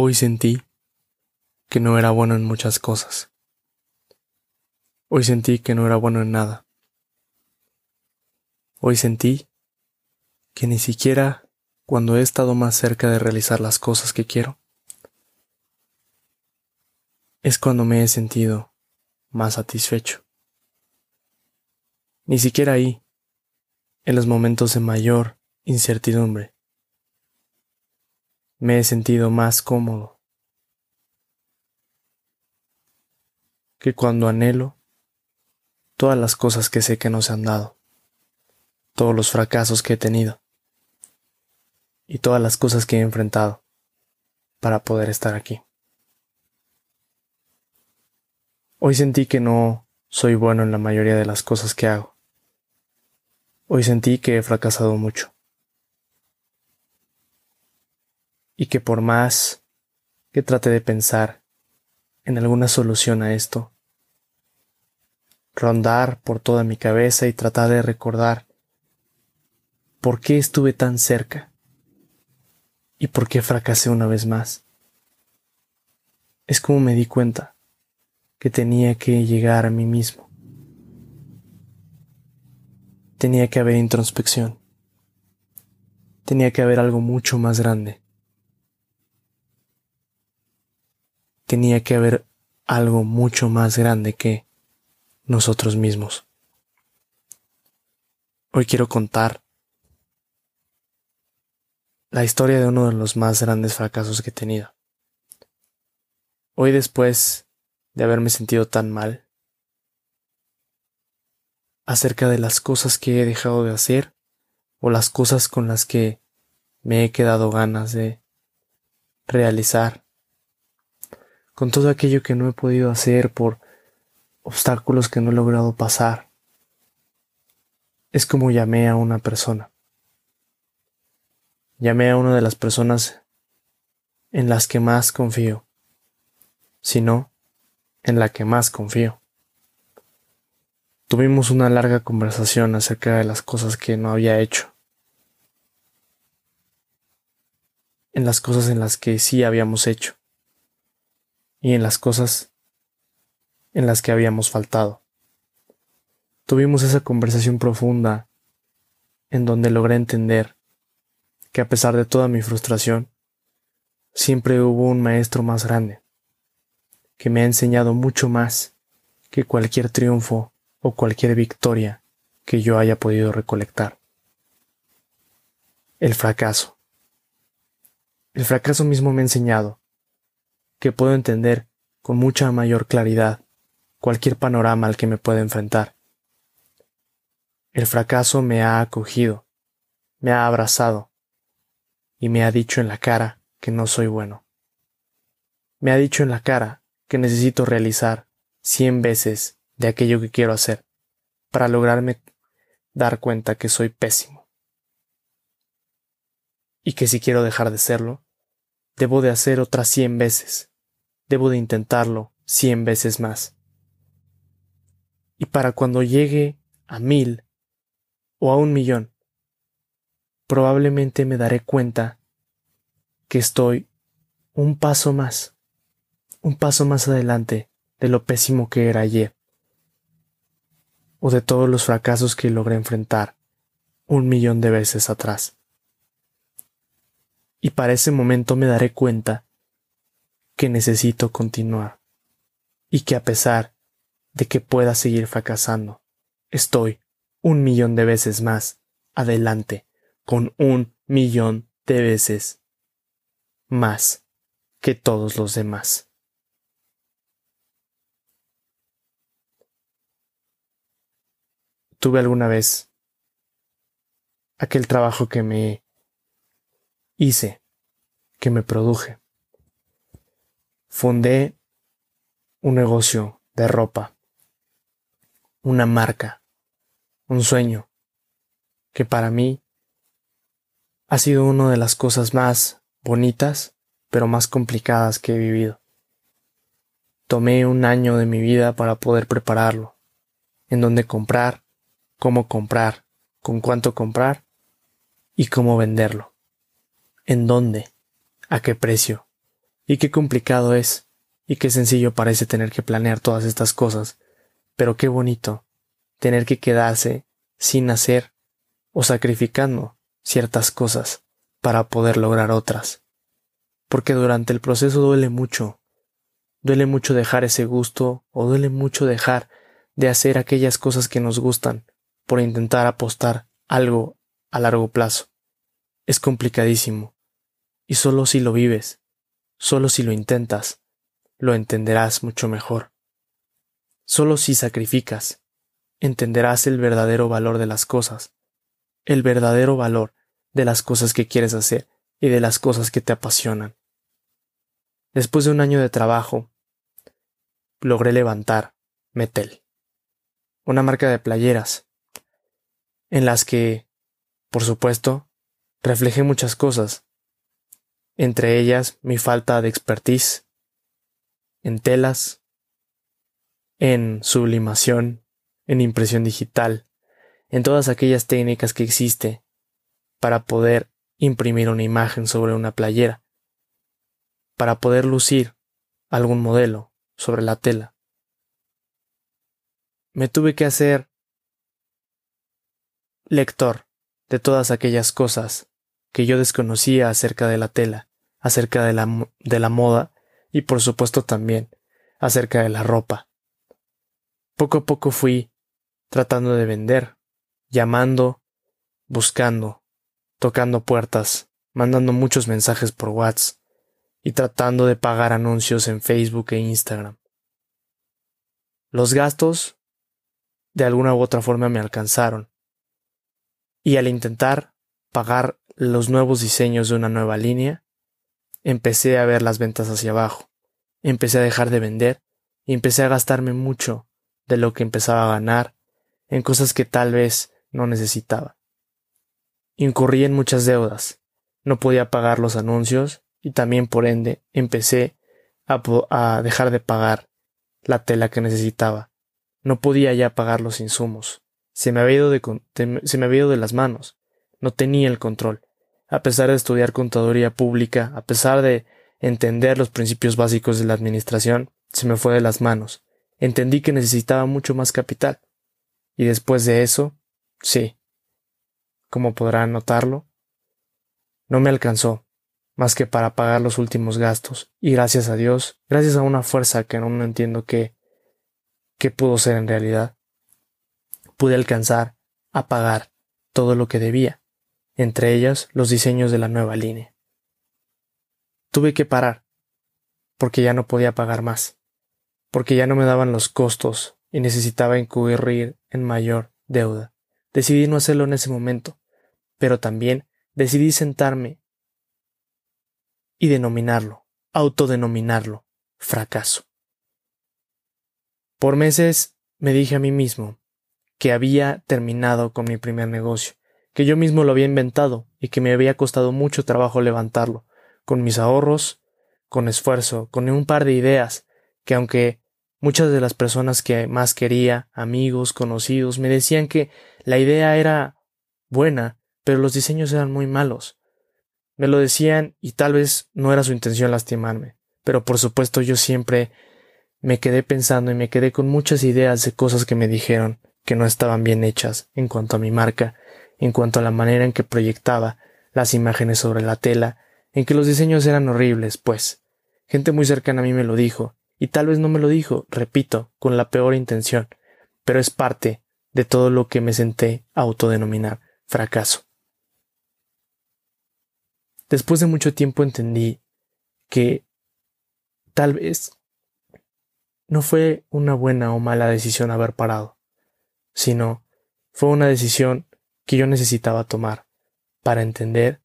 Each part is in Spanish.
Hoy sentí que no era bueno en muchas cosas. Hoy sentí que no era bueno en nada. Hoy sentí que ni siquiera cuando he estado más cerca de realizar las cosas que quiero, es cuando me he sentido más satisfecho. Ni siquiera ahí, en los momentos de mayor incertidumbre, me he sentido más cómodo que cuando anhelo todas las cosas que sé que no se han dado, todos los fracasos que he tenido y todas las cosas que he enfrentado para poder estar aquí. Hoy sentí que no soy bueno en la mayoría de las cosas que hago. Hoy sentí que he fracasado mucho. Y que por más que trate de pensar en alguna solución a esto, rondar por toda mi cabeza y tratar de recordar por qué estuve tan cerca y por qué fracasé una vez más. Es como me di cuenta que tenía que llegar a mí mismo. Tenía que haber introspección. Tenía que haber algo mucho más grande. Tenía que haber algo mucho más grande que nosotros mismos. Hoy quiero contar la historia de uno de los más grandes fracasos que he tenido. Hoy después de haberme sentido tan mal acerca de las cosas que he dejado de hacer o las cosas con las que me he quedado ganas de realizar, con todo aquello que no he podido hacer por obstáculos que no he logrado pasar. Es como llamé a una persona. Llamé a una de las personas en las que más confío. Si no, en la que más confío. Tuvimos una larga conversación acerca de las cosas que no había hecho, en las cosas en las que sí habíamos hecho y en las cosas en las que habíamos faltado. Tuvimos esa conversación profunda en donde logré entender que a pesar de toda mi frustración, siempre hubo un maestro más grande, que me ha enseñado mucho más que cualquier triunfo o cualquier victoria que yo haya podido recolectar. El fracaso. El fracaso mismo me ha enseñado que puedo entender con mucha mayor claridad cualquier panorama al que me pueda enfrentar. El fracaso me ha acogido, me ha abrazado y me ha dicho en la cara que no soy bueno. Me ha dicho en la cara que necesito realizar cien veces de aquello que quiero hacer para lograrme dar cuenta que soy pésimo. Y que si quiero dejar de serlo, debo de hacer otras cien veces, debo de intentarlo cien veces más. Y para cuando llegue a mil o a un millón, probablemente me daré cuenta que estoy un paso más un paso más adelante de lo pésimo que era ayer, o de todos los fracasos que logré enfrentar un millón de veces atrás. Y para ese momento me daré cuenta que necesito continuar, y que a pesar de que pueda seguir fracasando, estoy un millón de veces más adelante, con un millón de veces más que todos los demás. tuve alguna vez aquel trabajo que me hice, que me produje. Fundé un negocio de ropa, una marca, un sueño, que para mí ha sido una de las cosas más bonitas, pero más complicadas que he vivido. Tomé un año de mi vida para poder prepararlo, en donde comprar, cómo comprar, con cuánto comprar y cómo venderlo. ¿En dónde? ¿A qué precio? Y qué complicado es, y qué sencillo parece tener que planear todas estas cosas, pero qué bonito tener que quedarse sin hacer o sacrificando ciertas cosas para poder lograr otras. Porque durante el proceso duele mucho, duele mucho dejar ese gusto o duele mucho dejar de hacer aquellas cosas que nos gustan por intentar apostar algo a largo plazo. Es complicadísimo. Y solo si lo vives, solo si lo intentas, lo entenderás mucho mejor. Solo si sacrificas, entenderás el verdadero valor de las cosas, el verdadero valor de las cosas que quieres hacer y de las cosas que te apasionan. Después de un año de trabajo, logré levantar Metel, una marca de playeras, en las que, por supuesto, reflejé muchas cosas, entre ellas mi falta de expertise en telas, en sublimación, en impresión digital, en todas aquellas técnicas que existe para poder imprimir una imagen sobre una playera, para poder lucir algún modelo sobre la tela. Me tuve que hacer lector de todas aquellas cosas que yo desconocía acerca de la tela, acerca de la, de la moda y por supuesto también acerca de la ropa. Poco a poco fui tratando de vender, llamando, buscando, tocando puertas, mandando muchos mensajes por WhatsApp y tratando de pagar anuncios en Facebook e Instagram. Los gastos de alguna u otra forma me alcanzaron, y al intentar pagar los nuevos diseños de una nueva línea, empecé a ver las ventas hacia abajo, empecé a dejar de vender y empecé a gastarme mucho de lo que empezaba a ganar en cosas que tal vez no necesitaba. Incurrí en muchas deudas, no podía pagar los anuncios y también por ende empecé a, dejar de pagar la tela que necesitaba. No podía ya pagar los insumos. Se me, se me había ido de las manos. No tenía el control. A pesar de estudiar contaduría pública, a pesar de entender los principios básicos de la administración, se me fue de las manos. Entendí que necesitaba mucho más capital. Y después de eso, sí, como podrán notarlo, no me alcanzó más que para pagar los últimos gastos, y gracias a Dios, gracias a una fuerza que no entiendo qué, qué pudo ser en realidad, pude alcanzar a pagar todo lo que debía, entre ellas los diseños de la nueva línea. Tuve que parar, porque ya no podía pagar más, porque ya no me daban los costos y necesitaba incurrir en mayor deuda. Decidí no hacerlo en ese momento, pero también decidí sentarme y denominarlo, autodenominarlo, fracaso. Por meses me dije a mí mismo que había terminado con mi primer negocio, que yo mismo lo había inventado y que me había costado mucho trabajo levantarlo, con mis ahorros, con esfuerzo, con un par de ideas, que aunque Muchas de las personas que más quería, amigos, conocidos, me decían que la idea era buena, pero los diseños eran muy malos. Me lo decían y tal vez no era su intención lastimarme, pero por supuesto yo siempre me quedé pensando y me quedé con muchas ideas de cosas que me dijeron que no estaban bien hechas en cuanto a mi marca, en cuanto a la manera en que proyectaba las imágenes sobre la tela, en que los diseños eran horribles, pues. Gente muy cercana a mí me lo dijo, y tal vez no me lo dijo, repito, con la peor intención, pero es parte de todo lo que me senté a autodenominar fracaso. Después de mucho tiempo entendí que tal vez no fue una buena o mala decisión haber parado, sino fue una decisión que yo necesitaba tomar para entender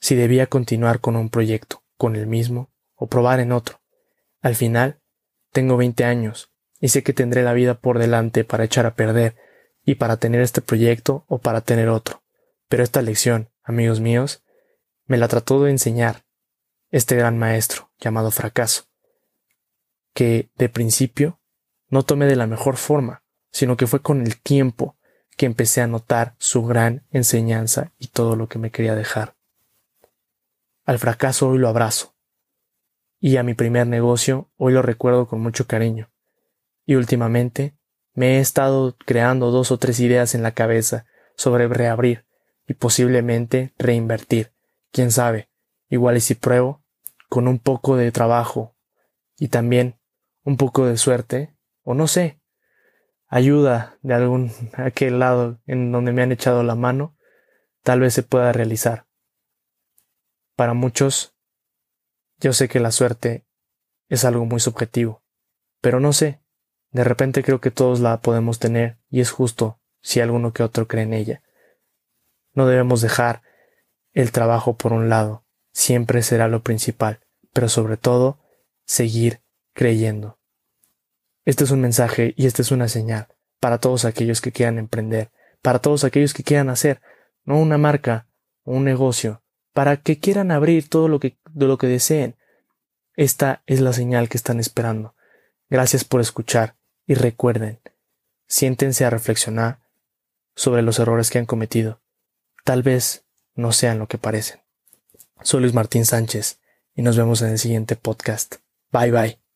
si debía continuar con un proyecto, con el mismo, o probar en otro. Al final, tengo veinte años y sé que tendré la vida por delante para echar a perder y para tener este proyecto o para tener otro. Pero esta lección, amigos míos, me la trató de enseñar este gran maestro llamado fracaso, que de principio no tomé de la mejor forma, sino que fue con el tiempo que empecé a notar su gran enseñanza y todo lo que me quería dejar. Al fracaso hoy lo abrazo, y a mi primer negocio hoy lo recuerdo con mucho cariño. Y últimamente me he estado creando dos o tres ideas en la cabeza sobre reabrir y posiblemente reinvertir. Quién sabe, igual y si pruebo, con un poco de trabajo y también un poco de suerte, o no sé, ayuda de algún aquel lado en donde me han echado la mano, tal vez se pueda realizar. Para muchos, yo sé que la suerte es algo muy subjetivo, pero no sé, de repente creo que todos la podemos tener y es justo si alguno que otro cree en ella. No debemos dejar el trabajo por un lado, siempre será lo principal, pero sobre todo, seguir creyendo. Este es un mensaje y esta es una señal para todos aquellos que quieran emprender, para todos aquellos que quieran hacer, no una marca un negocio, para que quieran abrir todo lo que, lo que deseen. Esta es la señal que están esperando. Gracias por escuchar y recuerden, siéntense a reflexionar sobre los errores que han cometido. Tal vez no sean lo que parecen. Soy Luis Martín Sánchez y nos vemos en el siguiente podcast. Bye bye.